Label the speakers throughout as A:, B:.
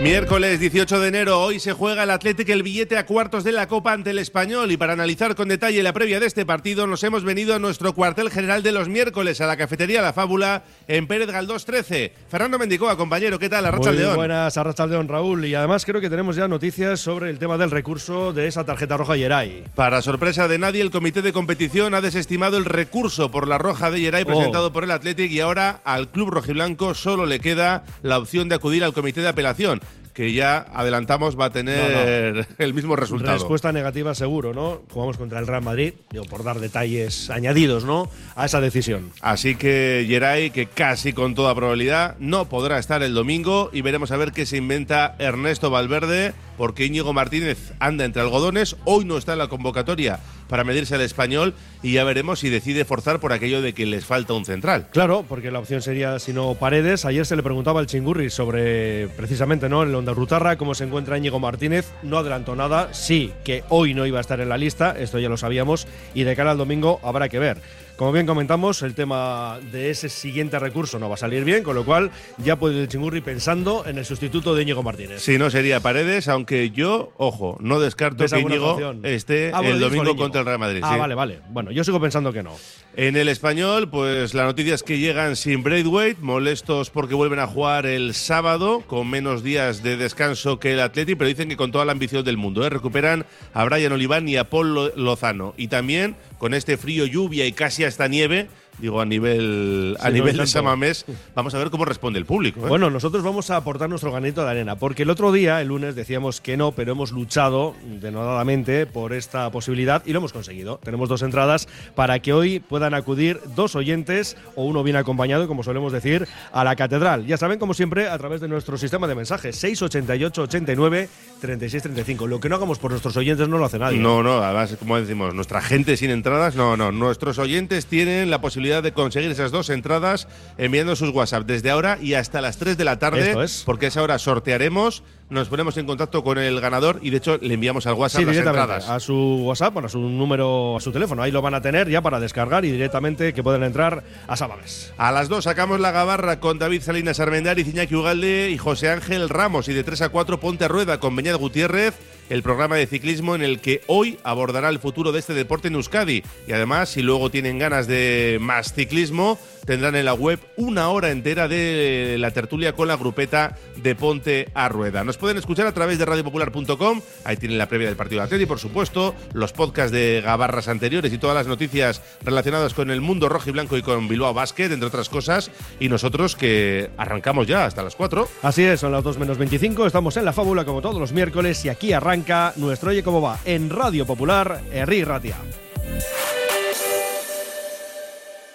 A: Miércoles 18 de enero, hoy se juega el Atlético el billete a cuartos de la Copa ante el Español y para analizar con detalle la previa de este partido nos hemos venido a nuestro cuartel general de los miércoles a la cafetería La Fábula en Pérez Galdós 13. Fernando Mendicoa, compañero, ¿qué tal? Arracha
B: Muy
A: León.
B: buenas, Arracha León, Raúl. Y además creo que tenemos ya noticias sobre el tema del recurso de esa tarjeta roja Yeray.
A: Para sorpresa de nadie, el comité de competición ha desestimado el recurso por la roja de Yeray
B: Oh.
A: presentado por el Athletic y ahora al club rojiblanco solo le queda la opción de acudir al comité de apelación, que ya adelantamos va a tener el mismo resultado.
B: Respuesta negativa seguro, ¿no? Jugamos contra el Real Madrid, digo, por dar detalles añadidos, ¿no? A esa decisión.
A: Así que Geray, que casi con toda probabilidad no podrá estar el domingo y veremos a ver qué se inventa Ernesto Valverde, porque Íñigo Martínez anda entre algodones, hoy no está en la convocatoria para medirse al español y ya veremos si decide forzar por aquello de que les falta un central.
B: Claro, porque la opción sería, si no, Paredes. Ayer se le preguntaba al Chingurri sobre, precisamente, ¿no? En Onda Rutarra, cómo se encuentra Íñigo Martínez. No adelantó nada. Sí, que hoy no iba a estar en la lista, esto ya lo sabíamos, y de cara al domingo habrá que ver. Como bien comentamos, el tema de ese siguiente recurso no va a salir bien, con lo cual ya puede el Chingurri pensando en el sustituto de Íñigo Martínez.
A: Si no sería Paredes, aunque yo, ojo, no descarto
B: ¿Ves
A: que Íñigo
B: opción?
A: esté
B: Ah, bueno,
A: el domingo contra el Real Madrid.
B: Ah,
A: sí.
B: vale, vale. Bueno, yo sigo pensando que no.
A: En el español, pues la noticia es que llegan sin Braithwaite, molestos porque vuelven a jugar el sábado, con menos días de descanso que el Atleti, pero dicen que con toda la ambición del mundo. ¿eh? Recuperan a Brian Oliván y a Paul Lo- Lozano. Y también con este frío, lluvia y casi hasta nieve, digo a nivel, a
B: Sí, no,
A: nivel
B: y
A: de
B: tanto.
A: Samamés, vamos a ver cómo responde el público. ¿eh?
B: Bueno, nosotros vamos a aportar nuestro granito de arena, porque el otro día, el lunes, decíamos que no, pero hemos luchado denodadamente por esta posibilidad y lo hemos conseguido. Tenemos dos entradas para que hoy puedan acudir dos oyentes o uno bien acompañado, como solemos decir, a la catedral. Ya saben, como siempre, a través de nuestro sistema de mensajes 688 89 36 35. Lo que no hagamos por nuestros oyentes no lo hace nadie.
A: No, no, además, como decimos, nuestra gente sin entradas, no, no. Nuestros oyentes tienen la posibilidad de conseguir esas dos entradas enviando sus WhatsApp desde ahora y hasta las 3 de la tarde,
B: es.
A: porque a esa hora sortearemos, nos ponemos en contacto con el ganador y de hecho le enviamos al WhatsApp
B: Sí,
A: las
B: directamente
A: entradas.
B: a su WhatsApp, bueno, a su número, a su teléfono. Ahí lo van a tener ya para descargar y directamente que pueden entrar a Sábames.
A: A las 2 sacamos la gabarra con David Salinas Armendar, Iñaki Ugalde y José Ángel Ramos. Y de 3 a 4 Ponte a Rueda con Beñat Gutiérrez, el programa de ciclismo en el que hoy abordará el futuro de este deporte en Euskadi. Y además, si luego tienen ganas de más ciclismo, tendrán en la web una hora entera de la tertulia con la grupeta de Ponte a Rueda. Nos pueden escuchar a través de radiopopular.com, ahí tienen la previa del partido de Atleti, por supuesto, los podcasts de gabarras anteriores y todas las noticias relacionadas con el mundo rojo y blanco y con Bilbao Basket, entre otras cosas, y nosotros que arrancamos ya hasta las 4.
B: Así es, son las 2 menos 25, estamos en la fábula como todos los miércoles y aquí arranca nuestro Oye Cómo Va en Radio Popular, Herri Ratia.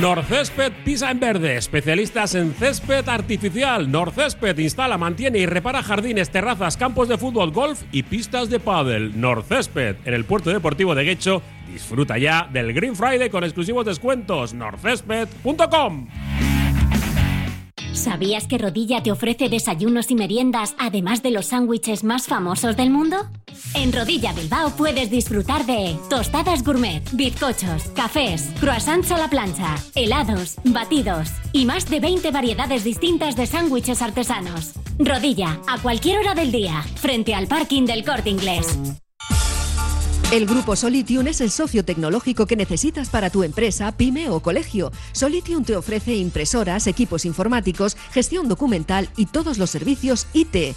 C: Norcésped Pisa en Verde, especialistas en césped artificial. Norcésped instala, mantiene y repara jardines, terrazas, campos de fútbol, golf y pistas de pádel. Norcésped, en el puerto deportivo de Guecho, disfruta ya del Green Friday con exclusivos descuentos. norcésped.com.
D: ¿Sabías que Rodilla te ofrece desayunos y meriendas además de los sándwiches más famosos del mundo? En Rodilla Bilbao puedes disfrutar de tostadas gourmet, bizcochos, cafés, croissants a la plancha, helados, batidos y más de 20 variedades distintas de sándwiches artesanos. Rodilla, a cualquier hora del día, frente al parking del Corte Inglés.
E: El grupo Solitium es el socio tecnológico que necesitas para tu empresa, pyme o colegio. Solitium te ofrece impresoras, equipos informáticos, gestión documental y todos los servicios IT.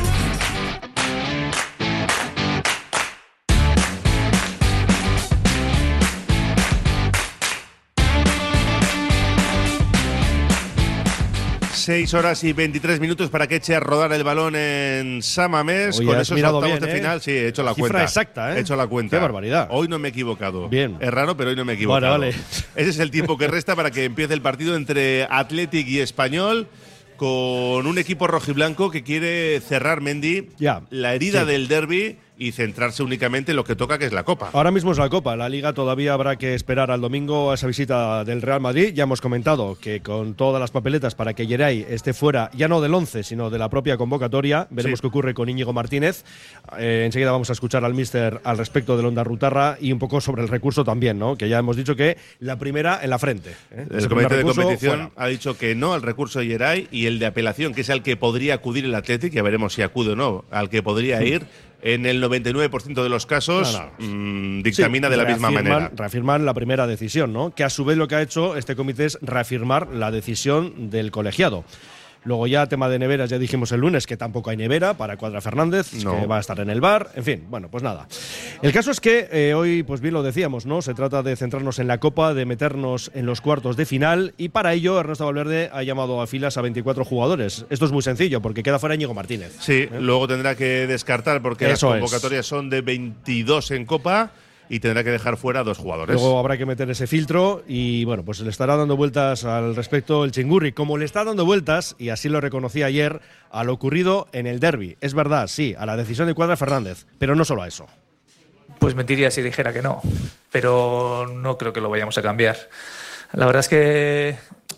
A: Seis horas y 23 minutos para que eche a rodar el balón en Samamés.
B: Oye,
A: con esos octavos
B: bien,
A: de
B: ¿eh?
A: final, sí, he hecho la
B: Cifra
A: cuenta.
B: exacta, ¿eh?
A: He hecho la cuenta.
B: Qué barbaridad.
A: Hoy no me he equivocado.
B: Bien.
A: Es raro, pero hoy no me he equivocado.
B: Vale, vale.
A: Ese es el tiempo que resta para que empiece el partido entre Athletic y Español. Con un equipo rojiblanco que quiere cerrar Mendy
B: Ya.
A: la herida
B: Sí.
A: del derby y centrarse únicamente en lo que toca, que es la Copa.
B: Ahora mismo es la Copa. La Liga todavía habrá que esperar al domingo a esa visita del Real Madrid. Ya hemos comentado que con todas las papeletas para que Geray esté fuera, ya no del 11, sino de la propia convocatoria, veremos
A: Sí.
B: qué ocurre con Íñigo Martínez. Eh, enseguida vamos a escuchar al míster al respecto del Onda Rutarra y un poco sobre el recurso también, ¿no? Que ya hemos dicho que la primera en la frente. ¿eh?
A: El comité de competición
B: fuera.
A: ha dicho que no al recurso de Geray y el de apelación, que es al que podría acudir el Athletic, ya veremos si acude o no, al que podría ir, en el 99% de los casos
B: No, no.
A: mm, dictamina
B: Sí,
A: de la misma manera.
B: Reafirman la primera decisión, ¿no? Que a su vez lo que ha hecho este comité es reafirmar la decisión del colegiado. Luego ya tema de neveras, ya dijimos el lunes que tampoco hay nevera para Cuadra Fernández,
A: No.
B: que va a estar en el bar, en fin, bueno, pues nada. El caso es que eh, hoy, pues bien lo decíamos, ¿no? Se trata de centrarnos en la Copa, de meternos en los cuartos de final y para ello Ernesto Valverde ha llamado a filas a 24 jugadores. Esto es muy sencillo porque queda fuera Íñigo Martínez.
A: Sí, luego tendrá que descartar porque
B: Eso
A: las
B: es.
A: convocatorias son de 22 en Copa y tendrá que dejar fuera a dos jugadores.
B: Luego habrá que meter ese filtro y bueno, pues le estará dando vueltas al respecto el Chingurri, como le está dando vueltas, y así lo reconocí ayer, a lo ocurrido en el derby. Es verdad, sí, a la decisión de Cuadra Fernández, pero no solo a eso.
F: Pues mentiría si dijera que no, pero no creo que lo vayamos a cambiar. La verdad es que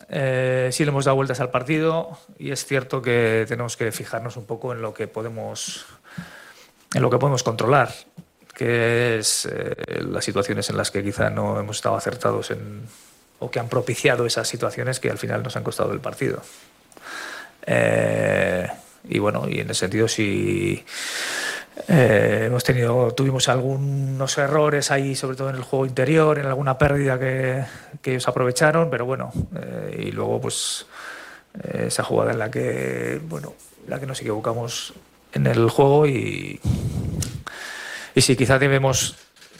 F: eh, sí le hemos dado vueltas al partido y es cierto que tenemos que fijarnos un poco en lo que podemos, en lo que podemos controlar, que es eh, las situaciones en las que quizá no hemos estado acertados en, o que han propiciado esas situaciones que al final nos han costado el partido. Eh, y bueno, y en ese sentido sí eh, hemos tenido, tuvimos algunos errores ahí, sobre todo en el juego interior, en alguna pérdida que, que ellos aprovecharon, pero bueno, eh, y luego pues eh, esa jugada en la que, bueno, en la que nos equivocamos en el juego y, y sí, quizá debemos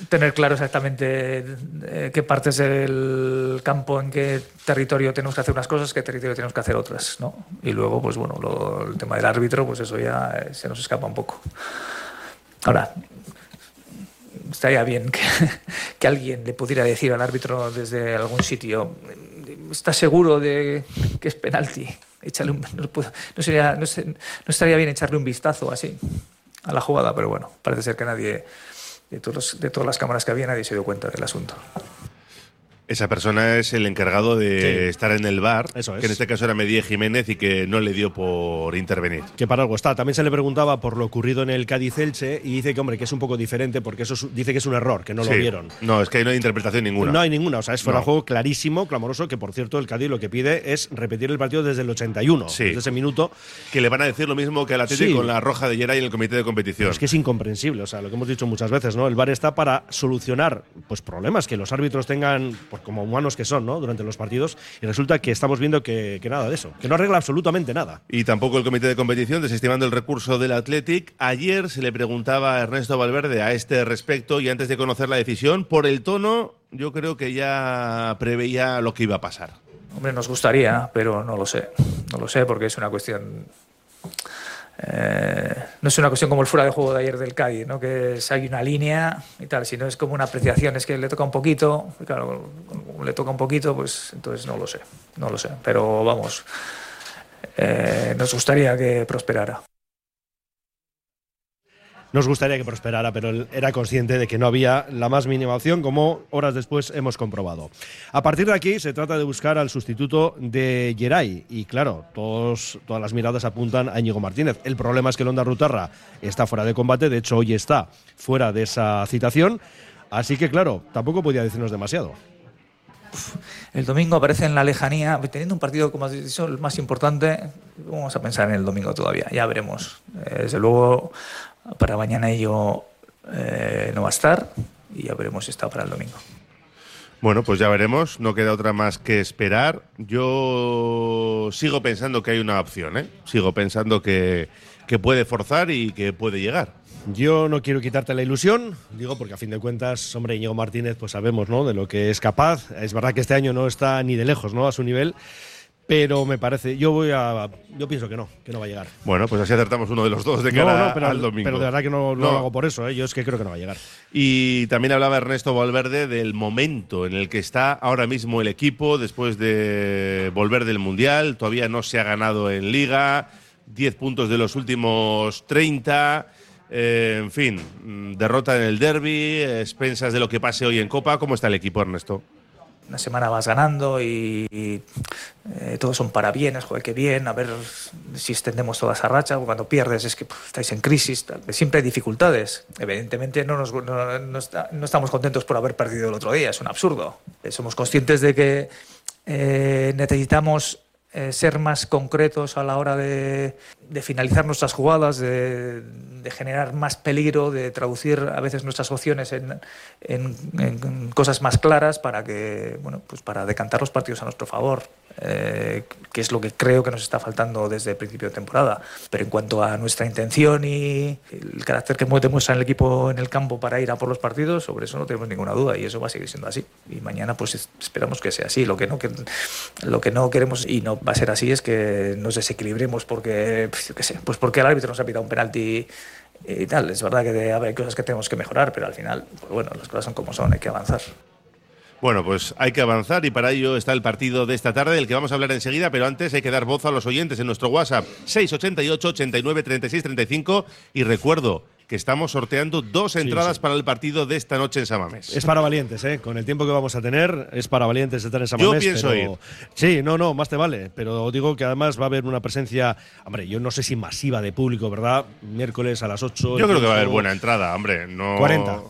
F: tener claro exactamente eh, qué partes del campo, en qué territorio tenemos que hacer unas cosas, qué territorio tenemos que hacer otras, ¿no? Y luego, pues bueno, lo- el tema del árbitro, pues eso ya eh, se nos escapa un poco. Ahora, estaría bien que, alguien le pudiera decir al árbitro desde algún sitio, ¿estás seguro de que es penalti? Échale un- no, puedo- no sería, no, sé- no estaría bien echarle un vistazo así a la jugada, pero bueno, parece ser que nadie, de, todos de todas las cámaras que había, nadie se dio cuenta del asunto.
A: Esa persona es el encargado de
B: Sí.
A: estar en el bar,
B: Eso es.
A: que en este caso era Medía Jiménez y que no le dio por intervenir.
B: Que para algo está. También se le preguntaba por lo ocurrido en el Cádiz-Elche y dice que, hombre, que es un poco diferente porque eso es- dice que es un error, que no
A: Sí.
B: lo vieron.
A: No, es que ahí no hay interpretación ninguna.
B: No hay ninguna, o sea, es fuera
A: No.
B: juego clarísimo, clamoroso, que por cierto el Cádiz lo que pide es repetir el partido desde el 81,
A: Sí.
B: desde ese minuto.
A: Que le van a decir lo mismo que al Atlético
B: Sí.
A: con la roja de Geray en el comité de competición.
B: Es que es incomprensible, o sea, lo que hemos dicho muchas veces, ¿no? El VAR está para solucionar pues problemas que los árbitros tengan, pues como humanos que son, ¿no? Durante los partidos y resulta que estamos viendo que, que nada de eso, que no arregla absolutamente nada.
A: Y tampoco el comité de competición, desestimando el recurso del Athletic. Ayer se le preguntaba a Ernesto Valverde a este respecto y antes de conocer la decisión, por el tono, yo creo que ya preveía lo que iba a pasar.
F: Hombre, nos gustaría, pero no lo sé. No lo sé porque es una cuestión. Eh, no es una cuestión como el fuera de juego de ayer del Cádiz, ¿no? que es, hay una línea y tal, sino es como una apreciación, es que le toca un poquito, claro, le toca un poquito, pues entonces no lo sé, no lo sé. Pero vamos, eh, nos gustaría que prosperara.
B: Nos gustaría que prosperara, pero él era consciente de que no había la más mínima opción, como horas después hemos comprobado. A partir de aquí se trata de buscar al sustituto de Geray. Y claro, todas las miradas apuntan a Íñigo Martínez. El problema es que el Onda Rutarra está fuera de combate, de hecho hoy está fuera de esa citación. Así que claro, tampoco podía decirnos demasiado.
F: El domingo aparece en la lejanía, teniendo un partido, como has dicho, el más importante, vamos a pensar en el domingo todavía, ya veremos. Eh, Desde luego, para mañana ello eh, no va a estar y ya veremos si está para el domingo.
A: Bueno, pues ya veremos, no queda otra más que esperar. Yo sigo pensando que hay una opción, ¿eh? Sigo pensando que, que puede forzar y que puede llegar.
B: Yo no quiero quitarte la ilusión, digo porque a fin de cuentas, hombre, Íñigo Martínez, pues sabemos, ¿no? De lo que es capaz. Es verdad que este año no está ni de lejos, ¿no? A su nivel, pero me parece, yo voy a, yo pienso que no, que no va a llegar.
A: Bueno, pues así acertamos uno de los dos de cara
B: no, pero,
A: al domingo.
B: pero de verdad que no, no lo hago por eso, ¿eh? Yo es que creo que no va a llegar.
A: Y también hablaba Ernesto Valverde del momento en el que está ahora mismo el equipo después de volver del Mundial. Todavía no se ha ganado en Liga, 10 puntos de los últimos 30. eh, en fin, mm, derrota en el derby, expensas de lo que pase hoy en Copa. ¿Cómo está el equipo, Ernesto?
F: Una semana vas ganando y, eh, todos son parabienes, joder, qué bien, a ver si extendemos toda esa racha. Cuando pierdes es que estáis en crisis, siempre hay dificultades. Evidentemente no, nos, no, no estamos contentos por haber perdido el otro día, es un absurdo. Eh, Somos conscientes de que eh, necesitamos eh, ser más concretos a la hora de, de finalizar nuestras jugadas, de, de generar más peligro, de traducir a veces nuestras opciones en, en- en cosas más claras para que, bueno, pues para decantar los partidos a nuestro favor, eh, que es lo que creo que nos está faltando desde el principio de temporada. Pero en cuanto a nuestra intención y el carácter que demuestra el equipo en el campo para ir a por los partidos, sobre eso no tenemos ninguna duda y eso va a seguir siendo así. Y mañana pues es- esperamos que sea así. Lo que no, que, lo que no queremos y no va a ser así es que nos desequilibremos porque, qué sé, pues porque el árbitro nos ha pitado un penalti y tal. Es verdad que hay cosas que tenemos que mejorar, pero al final, pues bueno, las cosas son como son, hay que avanzar.
A: Bueno, pues hay que avanzar y para ello está el partido de esta tarde, del que vamos a hablar enseguida, pero antes hay que dar voz a los oyentes en nuestro WhatsApp 688 89 36 35 y recuerdo que estamos sorteando dos entradas
B: sí.
A: para el partido de esta noche en Samamés.
B: Es para valientes, ¿eh? Con el tiempo que vamos a tener, es para valientes estar en San
A: Yo pienso
B: pero-
A: ir.
B: Sí, no, no, más te vale. Pero digo que además va a haber una presencia, hombre, yo no sé si masiva de público, ¿verdad? Miércoles a las 8.
A: Yo creo que va a haber buena entrada, hombre. No...
B: 40.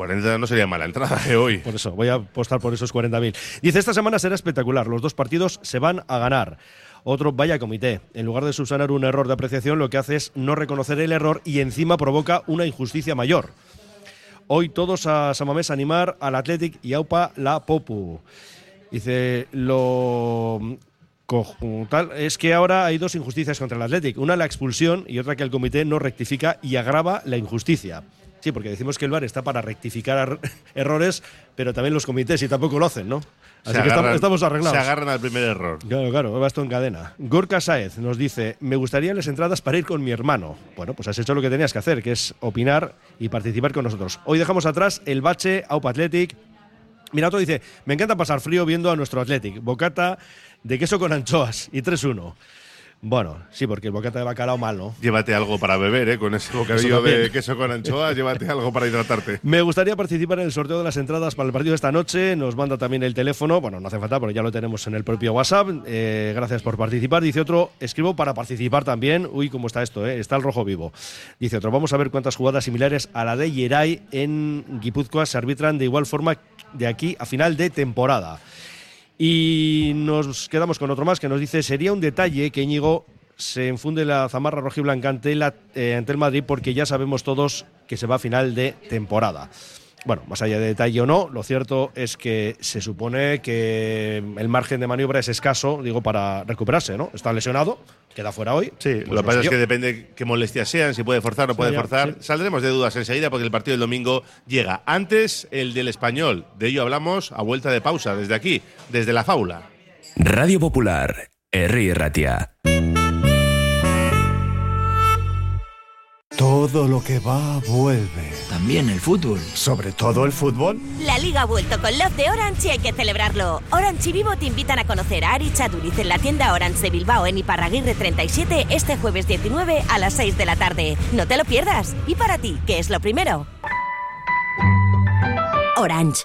A: 40 no sería mala entrada de hoy.
B: Por eso, voy a apostar por esos 40.000. Dice, esta semana será espectacular, los dos partidos se van a ganar. Otro, vaya comité. En lugar de subsanar un error de apreciación, lo que hace es no reconocer el error y encima provoca una injusticia mayor. Hoy todos a Samamés animar al Athletic y AUPA la Popu. Dice, lo conjuntal es que ahora hay dos injusticias contra el Athletic. Una la expulsión y otra que el comité no rectifica y agrava la injusticia. Sí, porque decimos que el VAR está para rectificar er- errores, pero también los comités y tampoco lo hacen, ¿no? Así que estamos, estamos arreglados.
A: Se agarran al primer error.
B: Claro, claro, va esto en cadena. Gorka Saez nos dice, me gustaría las entradas para ir con mi hermano. Bueno, pues has hecho lo que tenías que hacer, que es opinar y participar con nosotros. Hoy dejamos atrás el bache, Aupa Athletic. Mirato dice, me encanta pasar frío viendo a nuestro Athletic. Bocata de queso con anchoas y 3-1. Bueno, sí, porque el bocata de bacalao mal, ¿no?
A: Llévate algo para beber, ¿eh? Con ese bocadillo de queso con anchoas, llévate algo para hidratarte.
B: Me gustaría participar en el sorteo de las entradas para el partido de esta noche. Nos manda también el teléfono. Bueno, no hace falta, porque ya lo tenemos en el propio WhatsApp. Eh, gracias por participar. Dice otro, escribo para participar también. Uy, cómo está esto, ¿eh? Está el rojo vivo. Dice otro, vamos a ver cuántas jugadas similares a la de Yeray en Guipúzcoa se arbitran de igual forma de aquí a final de temporada. Y nos quedamos con otro más que nos dice, sería un detalle que Íñigo se enfunde la zamarra rojiblanca ante, la, eh, ante el Madrid porque ya sabemos todos que se va a final de temporada. Bueno, más allá de detalle o no, lo cierto es que se supone que el margen de maniobra es escaso, digo, para recuperarse, ¿no? Está lesionado, queda fuera hoy.
A: Sí,
B: Pues
A: lo
B: no
A: que pasa es que depende qué molestias sean, si puede forzar o no puede forzar.
B: sí.
A: Saldremos de dudas enseguida porque el partido del domingo llega. Antes, el del español. De ello hablamos a vuelta de pausa, desde aquí, desde la faula.
G: Radio Popular, Herri Ratia.
H: Todo lo que va vuelve.
I: También el fútbol.
H: Sobre todo el fútbol.
J: La liga ha vuelto con Love de Orange y hay que celebrarlo. Orange y Vivo te invitan a conocer a Ari Chaduriz en la tienda Orange de Bilbao en Iparraguirre 37 este jueves 19 a las 6 de la tarde. No te lo pierdas. ¿Y para ti, qué es lo primero? Orange.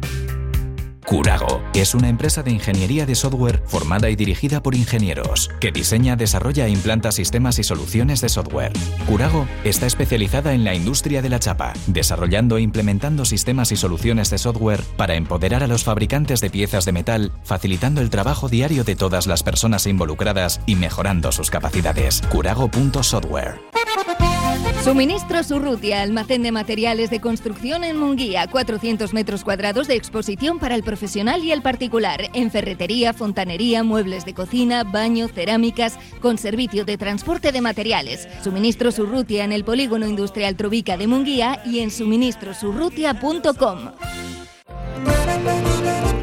K: Curago es una empresa de ingeniería de software formada y dirigida por ingenieros que diseña, desarrolla e implanta sistemas y soluciones de software. Curago está especializada en la industria de la chapa, desarrollando e implementando sistemas y soluciones de software para empoderar a los fabricantes de piezas de metal, facilitando el trabajo diario de todas las personas involucradas y mejorando sus capacidades. Curago.software.
L: Suministros Urrutia, almacén de materiales de construcción en Munguía, 400 metros cuadrados de exposición para el profesional y el particular, en ferretería, fontanería, muebles de cocina, baño, cerámicas, con servicio de transporte de materiales. Suministros Urrutia en el polígono industrial Trovica de Munguía y en suministrosurrutia.com.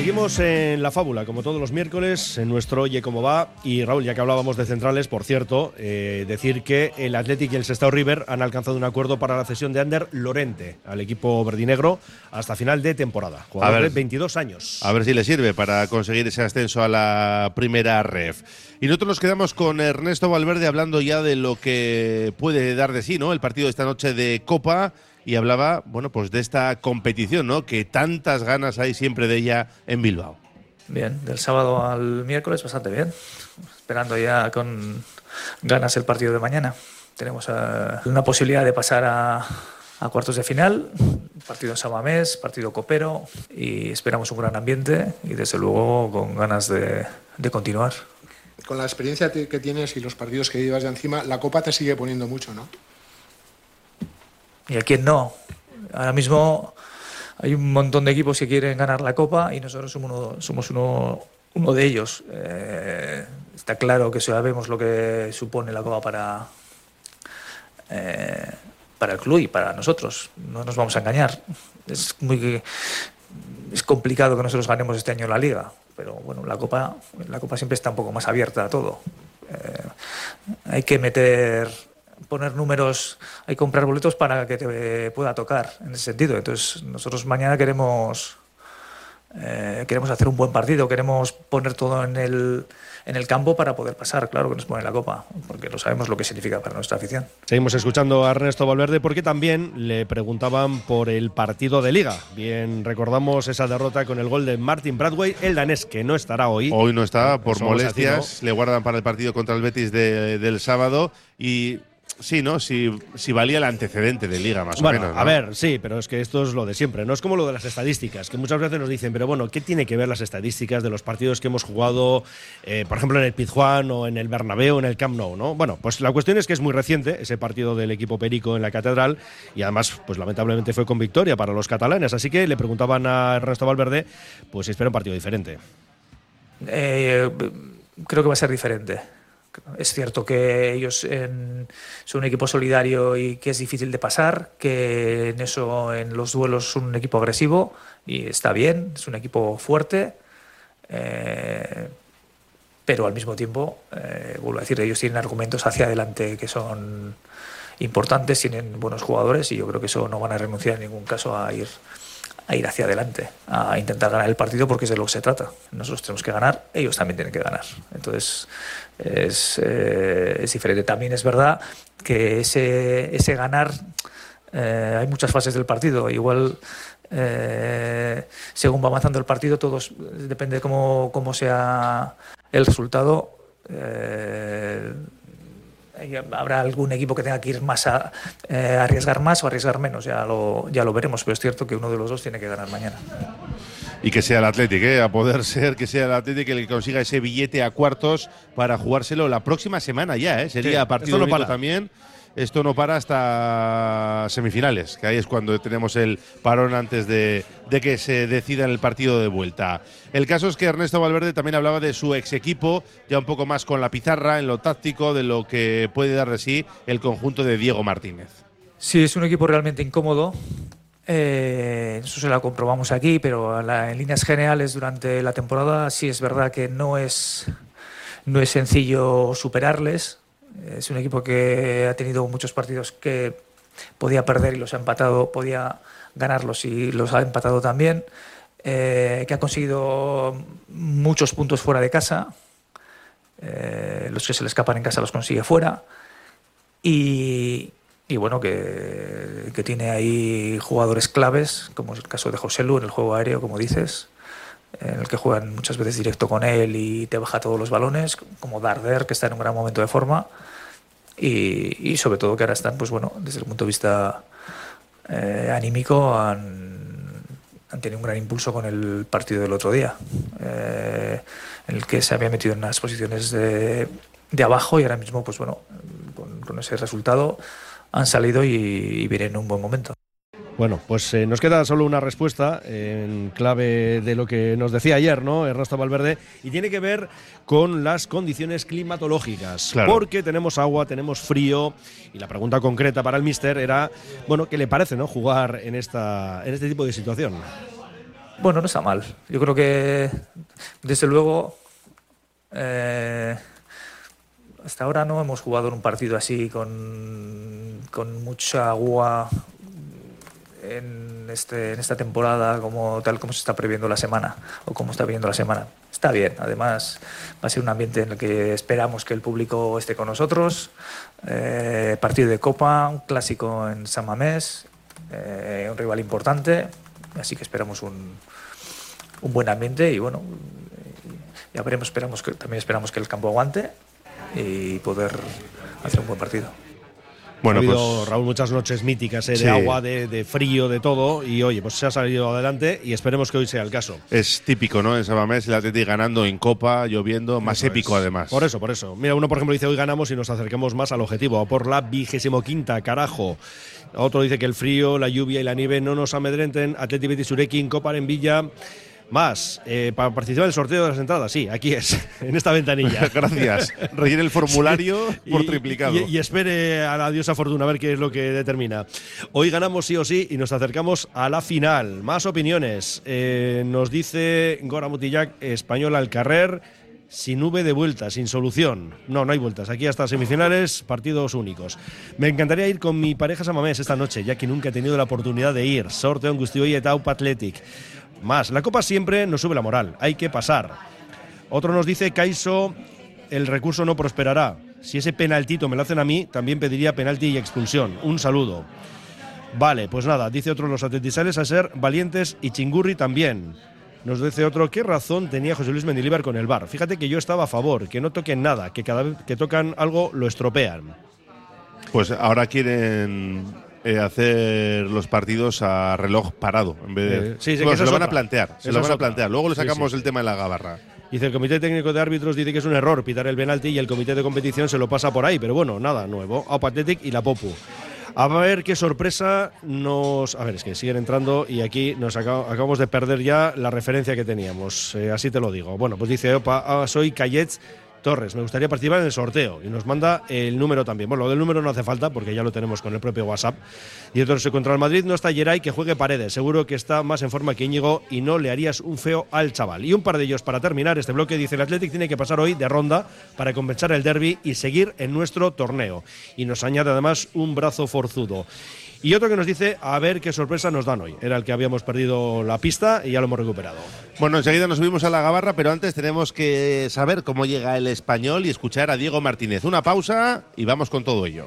B: Seguimos en la fábula, como todos los miércoles, en nuestro Oye Cómo Va. Y Raúl, ya que hablábamos de centrales, por cierto, eh, decir que el Athletic y el Sestao River han alcanzado un acuerdo para la cesión de Ander Lorente al equipo verdinegro hasta final de temporada. Jugador
A: A ver.
B: de 22 años.
A: A ver si le sirve para conseguir ese ascenso a la primera ref. Y nosotros nos quedamos con Ernesto Valverde hablando ya de lo que puede dar de sí, ¿no? El partido de esta noche de Copa y hablaba, bueno, pues de esta competición, ¿no? Que tantas ganas hay siempre de ella en Bilbao.
F: Bien, del sábado al miércoles bastante bien. Esperando ya con ganas el partido de mañana. Tenemos eh, una posibilidad de pasar a, a cuartos de final, partido en Samamés, partido copero y esperamos un gran ambiente y desde luego con ganas de, de continuar.
M: Con la experiencia que tienes y los partidos que llevas de encima, la Copa te sigue poniendo mucho, ¿no?
F: ¿Y a quién no? Ahora mismo hay un montón de equipos que quieren ganar la Copa y nosotros somos uno, de ellos. Eh, está claro que sabemos lo que supone la Copa para, eh, para el club y para nosotros. No nos vamos a engañar. Es muy es complicado que nosotros ganemos este año la Liga, pero bueno, la Copa, la Copa siempre está un poco más abierta a todo. Eh, hay que meter poner números, hay que comprar boletos para que te pueda tocar en ese sentido. Entonces, nosotros mañana queremos Eh, queremos hacer un buen partido, queremos poner todo en el, en el campo para poder pasar, claro que nos pone la copa, porque lo sabemos lo que significa para nuestra afición.
B: Seguimos escuchando a Ernesto Valverde porque también le preguntaban por el partido de liga. Bien, recordamos esa derrota con el gol de Martin Bradway, el danés que no estará hoy.
A: Hoy no está por molestias, le guardan para el partido contra el Betis de- del sábado y sí, ¿no? Si, si valía el antecedente de liga más
B: Bueno,
A: o menos.
B: a ver, sí, pero es que esto es lo de siempre. No es como lo de las estadísticas, que muchas veces nos dicen, pero bueno, ¿qué tiene que ver las estadísticas de los partidos que hemos jugado, eh, por ejemplo, en el Pizjuán o en el Bernabéu, en el Camp Nou, ¿no? Bueno, pues la cuestión es que es muy reciente ese partido del equipo Perico en la Catedral y además, pues lamentablemente fue con victoria para los catalanes. Así que le preguntaban a Ernesto Valverde, pues si espera un partido diferente.
F: Eh, creo que va a ser diferente. Es cierto que ellos son un equipo solidario y que es difícil de pasar, que en eso, en los duelos, son un equipo agresivo y está bien, es un equipo fuerte, eh, pero al mismo tiempo, eh, vuelvo a decir, ellos tienen argumentos hacia adelante que son importantes, tienen buenos jugadores y yo creo que eso no van a renunciar en ningún caso a ir a ir hacia adelante, a intentar ganar el partido porque es de lo que se trata. Nosotros tenemos que ganar, ellos también tienen que ganar. Entonces es, eh, diferente. También es verdad que ese, ese ganar, eh, hay muchas fases del partido. Igual eh, según va avanzando el partido, todos depende de cómo, cómo sea el resultado. eh, habrá algún equipo que tenga que ir más a eh, arriesgar más o arriesgar menos, ya lo, ya lo veremos, pero es cierto que uno de los dos tiene que ganar mañana.
A: Y que sea el Athletic, ¿eh? a poder ser que sea el Athletic el que consiga ese billete a cuartos para jugárselo la próxima semana ya. ¿eh? Sería
B: Sí,
A: partido
B: no
A: único
B: para.
A: también. Esto no para hasta semifinales, que ahí es cuando tenemos el parón antes de, que se decida en el partido de vuelta. El caso es que Ernesto Valverde también hablaba de su ex equipo, ya un poco más con la pizarra, en lo táctico, de lo que puede dar de sí el conjunto de Diego Martínez.
F: Sí, es un equipo realmente incómodo. Eh, eso se lo comprobamos aquí, pero en líneas generales durante la temporada sí es verdad que no es, no es sencillo superarles. Es un equipo que ha tenido muchos partidos que podía perder y los ha empatado, podía ganarlos y los ha empatado también. Eh, que ha conseguido muchos puntos fuera de casa. Eh, los que se le escapan en casa los consigue fuera. Y, y bueno, que, que tiene ahí jugadores claves, como es el caso de José Lu en el juego aéreo, como dices, en el que juegan muchas veces directo con él y te baja todos los balones, como Darder, que está en un gran momento de forma, y, y sobre todo que ahora están, pues bueno, desde el punto de vista eh, anímico, han, han tenido un gran impulso con el partido del otro día, eh, en el que se había metido en unas posiciones de, de abajo y ahora mismo, pues bueno, con, ese resultado han salido y, y vienen en un buen momento.
B: Bueno, pues eh, nos queda solo una respuesta en clave de lo que nos decía ayer, ¿no? Ernesto Valverde, y tiene que ver con las condiciones climatológicas.
A: Claro.
B: Porque tenemos agua, tenemos frío, y la pregunta concreta para el míster era, bueno, ¿qué le parece, no? Jugar en, esta, en este tipo de situación.
F: Bueno, no está mal. Yo creo que, desde luego, eh, hasta ahora no hemos jugado en un partido así con, con mucha agua en, este, en esta temporada como tal como se está previendo la semana o como está viendo la semana. Está bien, además va a ser un ambiente en el que esperamos que el público esté con nosotros. Eh, partido de Copa, un clásico en San Mamés, eh, un rival importante, así que esperamos un, un buen ambiente y bueno, ya veremos, esperamos que, también esperamos que el campo aguante y poder hacer un buen partido.
A: Bueno,
B: ha habido,
A: pues-
B: Raúl, muchas noches míticas ¿eh? de
A: Sí.
B: agua, de, de frío, de todo, y oye, pues se ha salido adelante y esperemos que hoy sea el caso.
A: Es típico, ¿no? En Sabamés, el Athletic ganando en Copa, lloviendo, más
B: Eso
A: épico
B: es.
A: además.
B: Por eso, por eso. Mira, uno por ejemplo dice hoy ganamos y nos acerquemos más al objetivo, por la vigésimo quinta, carajo. Otro dice que el frío, la lluvia y la nieve no nos amedrenten. Atleti Betis Urequín, Copa en Villa. Más, eh, para participar en el sorteo de las entradas, sí, aquí es, en esta ventanilla.
A: Gracias. Rellene el formulario por
B: Y-
A: triplicado.
B: Y, y espere a la diosa fortuna a ver qué es lo que determina. Hoy ganamos sí o sí y nos acercamos a la final. Más opiniones. Eh, nos dice Gora Mutillac, español al carrer. sin V de vuelta, sin solución. No, no hay vueltas. Aquí hasta semifinales, partidos únicos. Me encantaría ir con mi pareja Samamés esta noche, ya que nunca he tenido la oportunidad de ir. Sorteo Angustio y Etaupa Athletic. Más, la copa siempre nos sube la moral. Hay que pasar. Otro nos dice, Caiso, el recurso no prosperará. Si ese penaltito me lo hacen a mí, también pediría penalti y expulsión. Un saludo. Vale, pues nada, dice otro los atletisales a ser valientes y chingurri también. Nos dice otro, ¿qué razón tenía José Luis Mendilibar con el bar? Fíjate que yo estaba a favor, que no toquen nada, que cada vez que tocan algo lo estropean.
A: Pues ahora quieren eh, hacer los partidos a reloj parado en vez de.
B: Eh, sí, sí,
A: Bueno, se lo van a plantear. Se lo van a plantear. Luego le sacamos
B: sí.
A: el tema de la gabarra.
B: Dice el Comité Técnico de Árbitros dice que es un error pitar el penalti y el Comité de Competición se lo pasa por ahí, pero bueno, nada nuevo. Aupa Athletic y la Popu. A ver qué sorpresa nos. A ver, es que siguen entrando y aquí nos acab- acabamos de perder ya la referencia que teníamos. Eh, así te lo digo. Bueno, pues dice Opa, ah, soy Cayets Torres. Me gustaría participar en el sorteo y nos manda el número también. Bueno, lo del número no hace falta porque ya lo tenemos con el propio WhatsApp. Y entonces contra el Madrid no está Geray que juegue paredes. Seguro que está más en forma que Íñigo y no le harías un feo al chaval. Y un par de ellos para terminar este bloque. Dice el Athletic tiene que pasar hoy de ronda para compensar el derby y seguir en nuestro torneo. Y nos añade además un brazo forzudo. Y otro que nos dice a ver qué sorpresa nos dan hoy. Era el que habíamos perdido la pista y ya lo hemos recuperado.
A: Bueno, enseguida nos subimos a la gabarra, pero antes tenemos que saber cómo llega el español y escuchar a Diego Martínez. Una pausa y vamos con todo ello.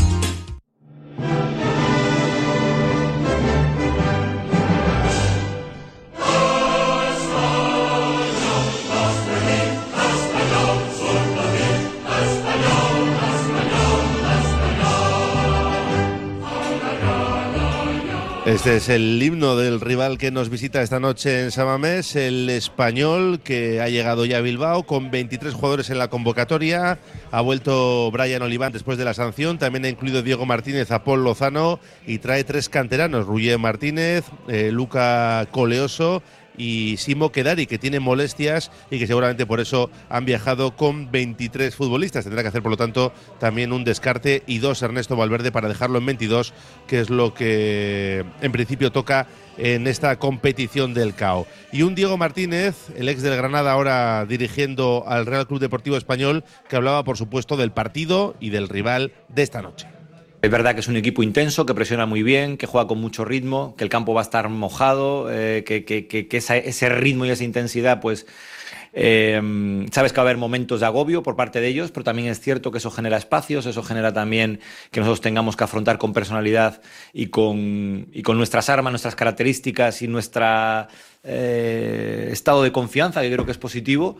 A: Este es el himno del rival que nos visita esta noche en Samamés, el español que ha llegado ya a Bilbao con 23 jugadores en la convocatoria. Ha vuelto Brian Oliván después de la sanción. También ha incluido Diego Martínez, a Paul Lozano y trae tres canteranos: Ruye Martínez, eh, Luca Coleoso y Simo Kedari, que tiene molestias y que seguramente por eso han viajado con 23 futbolistas. Tendrá que hacer, por lo tanto, también un descarte y dos Ernesto Valverde para dejarlo en 22, que es lo que en principio toca en esta competición del CAO. Y un Diego Martínez, el ex del Granada, ahora dirigiendo al Real Club Deportivo Español, que hablaba, por supuesto, del partido y del rival de esta noche.
N: Es verdad que es un equipo intenso, que presiona muy bien, que juega con mucho ritmo, que el campo va a estar mojado, eh, que, ese ritmo y esa intensidad pues Eh, sabes que va a haber momentos de agobio por parte de ellos, pero también es cierto que eso genera espacios, eso genera también que nosotros tengamos que afrontar con personalidad y con, nuestras armas, nuestras características y nuestro eh, estado de confianza, que creo que es positivo.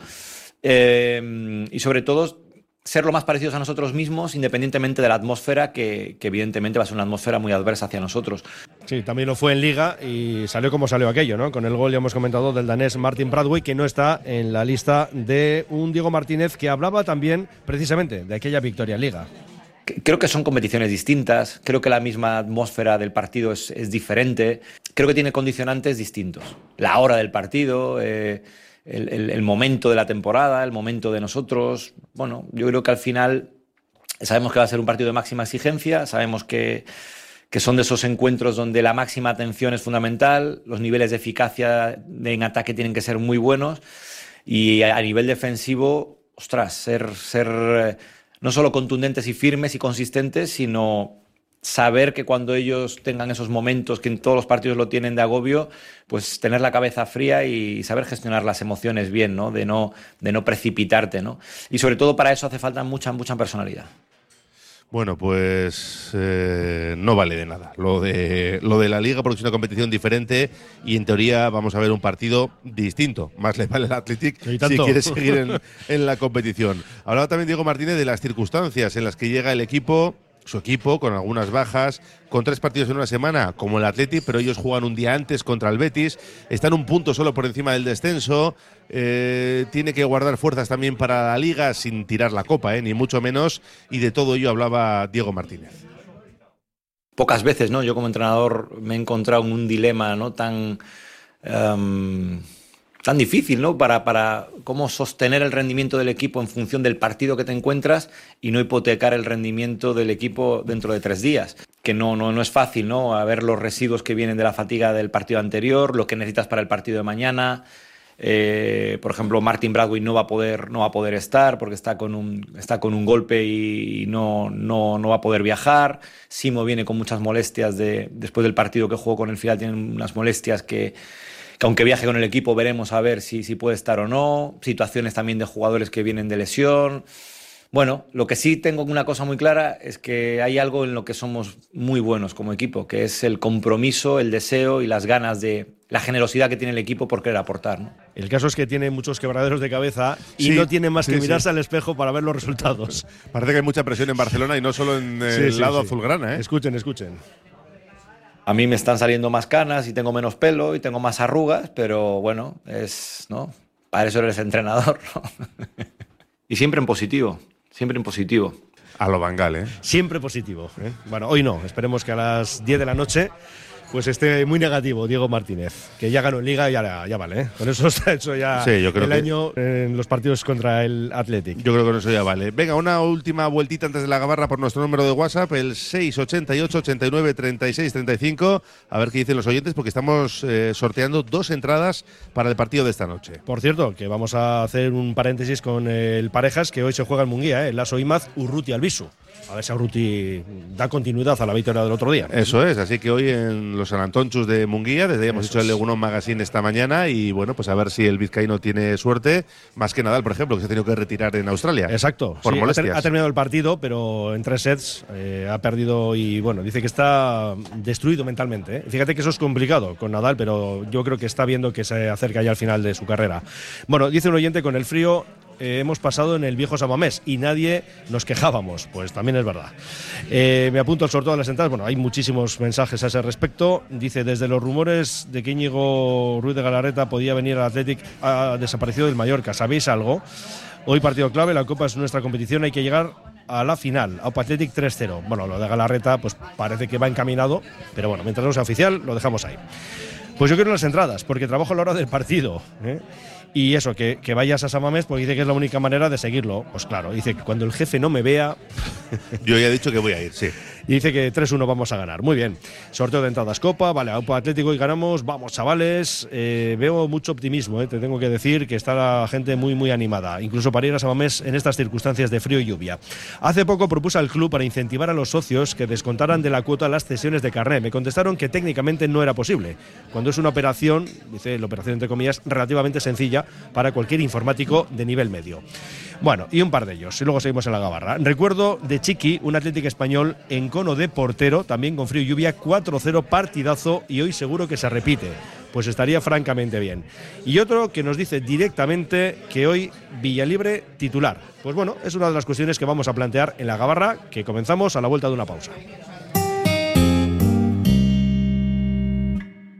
N: Y sobre todo ser lo más parecidos a nosotros mismos, independientemente de la atmósfera, que, que, evidentemente va a ser una atmósfera muy adversa hacia nosotros.
B: Sí, también lo fue en Liga y salió como salió aquello, ¿no? Con el gol, ya hemos comentado, del danés Martin Bradway, que no está en la lista de un Diego Martínez que hablaba también precisamente de aquella victoria en Liga.
N: Creo que son competiciones distintas, creo que la misma atmósfera del partido es, es diferente, creo que tiene condicionantes distintos. La hora del partido. Eh, el, momento de la temporada, el momento de nosotros. Bueno, yo creo que al final sabemos que va a ser un partido de máxima exigencia, sabemos que, que son de esos encuentros donde la máxima atención es fundamental, los niveles de eficacia en ataque tienen que ser muy buenos y a, a nivel defensivo, ostras, ser, ser eh, no solo contundentes y firmes y consistentes, sino saber que cuando ellos tengan esos momentos, que en todos los partidos lo tienen de agobio, pues tener la cabeza fría y saber gestionar las emociones bien, ¿no? De no, de no precipitarte, ¿no? Y sobre todo para eso hace falta mucha, mucha personalidad.
A: Bueno, pues eh, no vale de nada lo de, lo de la liga porque es una competición diferente y en teoría vamos a ver un partido distinto. Más le vale el Athletic si quiere seguir en, en la competición. Hablaba también Diego Martínez de las circunstancias en las que llega el equipo su equipo con algunas bajas, con tres partidos en una semana, como el Athletic, pero ellos juegan un día antes contra el Betis, están un punto solo por encima del descenso, eh, tiene que guardar fuerzas también para la liga sin tirar la copa, eh, ni mucho menos, y de todo ello hablaba Diego Martínez.
N: Pocas veces, ¿no? Yo como entrenador me he encontrado en un dilema, ¿no? Tan. Um tan difícil, ¿no? Para, para cómo sostener el rendimiento del equipo en función del partido que te encuentras y no hipotecar el rendimiento del equipo dentro de tres días. Que no, no, no es fácil, ¿no? A ver los residuos que vienen de la fatiga del partido anterior, lo que necesitas para el partido de mañana. Eh, por ejemplo, Martin Bradway no va a poder, no va a poder estar porque está con un, está con un golpe y, y no, no, no, va a poder viajar. Simo viene con muchas molestias de, después del partido que jugó con el final, tiene unas molestias que que aunque viaje con el equipo veremos a ver si, si puede estar o no, situaciones también de jugadores que vienen de lesión. Bueno, lo que sí tengo una cosa muy clara es que hay algo en lo que somos muy buenos como equipo, que es el compromiso, el deseo y las ganas de la generosidad que tiene el equipo por querer aportar. ¿no?
B: El caso es que tiene muchos quebraderos de cabeza y sí, no tiene más que sí, mirarse sí. al espejo para ver los resultados.
A: Parece que hay mucha presión en Barcelona y no solo en el lado azulgrana. ¿eh?
B: Escuchen, escuchen.
N: A mí me están saliendo más canas y tengo menos pelo y tengo más arrugas, pero bueno, es, ¿no? Para eso eres entrenador, ¿no? y siempre en positivo, siempre en positivo.
A: A lo Bangal, ¿eh?
B: Siempre positivo. ¿eh? Bueno, hoy no, esperemos que a las 10 de la noche pues esté muy negativo Diego Martínez, que ya ganó en Liga y ya, ya vale. ¿eh? Con eso está hecho ya
A: sí, yo creo
B: el
A: que...
B: año en los partidos contra el Athletic.
A: Yo creo que con eso ya vale. Venga, una última vueltita antes de la gabarra por nuestro número de WhatsApp, el 688 89 36 35. A ver qué dicen los oyentes, porque estamos eh, sorteando dos entradas para el partido de esta noche.
B: Por cierto, que vamos a hacer un paréntesis con el Parejas, que hoy se juega en Munguía, ¿eh? el Lazo Imaz Urruti Albisu. A ver si Urruti da continuidad a la victoria del otro día.
A: Eso es, así que hoy en los San Antonchus de Munguía, desde ahí hemos Eso hecho el Legunón Magazine esta mañana y bueno, pues a ver si el vizcaíno tiene suerte, más que Nadal, por ejemplo, que se ha tenido que retirar en Australia.
B: Exacto,
A: por
B: sí,
A: molestias.
B: Ha, terminado el partido, pero en tres sets eh, ha perdido y bueno, dice que está destruido mentalmente. ¿eh? Fíjate que eso es complicado con Nadal, pero yo creo que está viendo que se acerca ya al final de su carrera. Bueno, dice un oyente con el frío eh, hemos pasado en el viejo Samamés y nadie nos quejábamos. Pues también es verdad. Eh, me apunto al sorteo de las entradas. Bueno, hay muchísimos mensajes a ese respecto. Dice, desde los rumores de que Íñigo Ruiz de Galarreta podía venir al Athletic, ha desaparecido del Mallorca. ¿Sabéis algo? Hoy partido clave, la Copa es nuestra competición, hay que llegar a la final, a Athletic 3-0. Bueno, lo de Galarreta pues parece que va encaminado, pero bueno, mientras no sea oficial, lo dejamos ahí. Pues yo quiero las entradas, porque trabajo a la hora del partido. ¿eh? Y eso, que, que, vayas a Samamés, porque dice que es la única manera de seguirlo. Pues claro, dice que cuando el jefe no me vea.
A: Yo ya he dicho que voy a ir, sí.
B: Y dice que 3-1 vamos a ganar. Muy bien. Sorteo de entradas Copa, vale, Aupa Atlético y ganamos. Vamos, chavales. Eh, veo mucho optimismo, eh. te tengo que decir que está la gente muy, muy animada. Incluso para ir a Samamés en estas circunstancias de frío y lluvia. Hace poco propuso al club para incentivar a los socios que descontaran de la cuota las cesiones de carné. Me contestaron que técnicamente no era posible. Cuando es una operación, dice la operación entre comillas, relativamente sencilla para cualquier informático de nivel medio. Bueno, y un par de ellos, y luego seguimos en la gabarra. Recuerdo de Chiqui, un atlético español en cono de portero, también con frío y lluvia, 4-0 partidazo y hoy seguro que se repite. Pues estaría francamente bien. Y otro que nos dice directamente que hoy Villalibre titular. Pues bueno, es una de las cuestiones que vamos a plantear en la gabarra, que comenzamos a la vuelta de una pausa.